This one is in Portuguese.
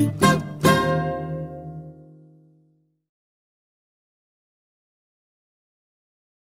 Música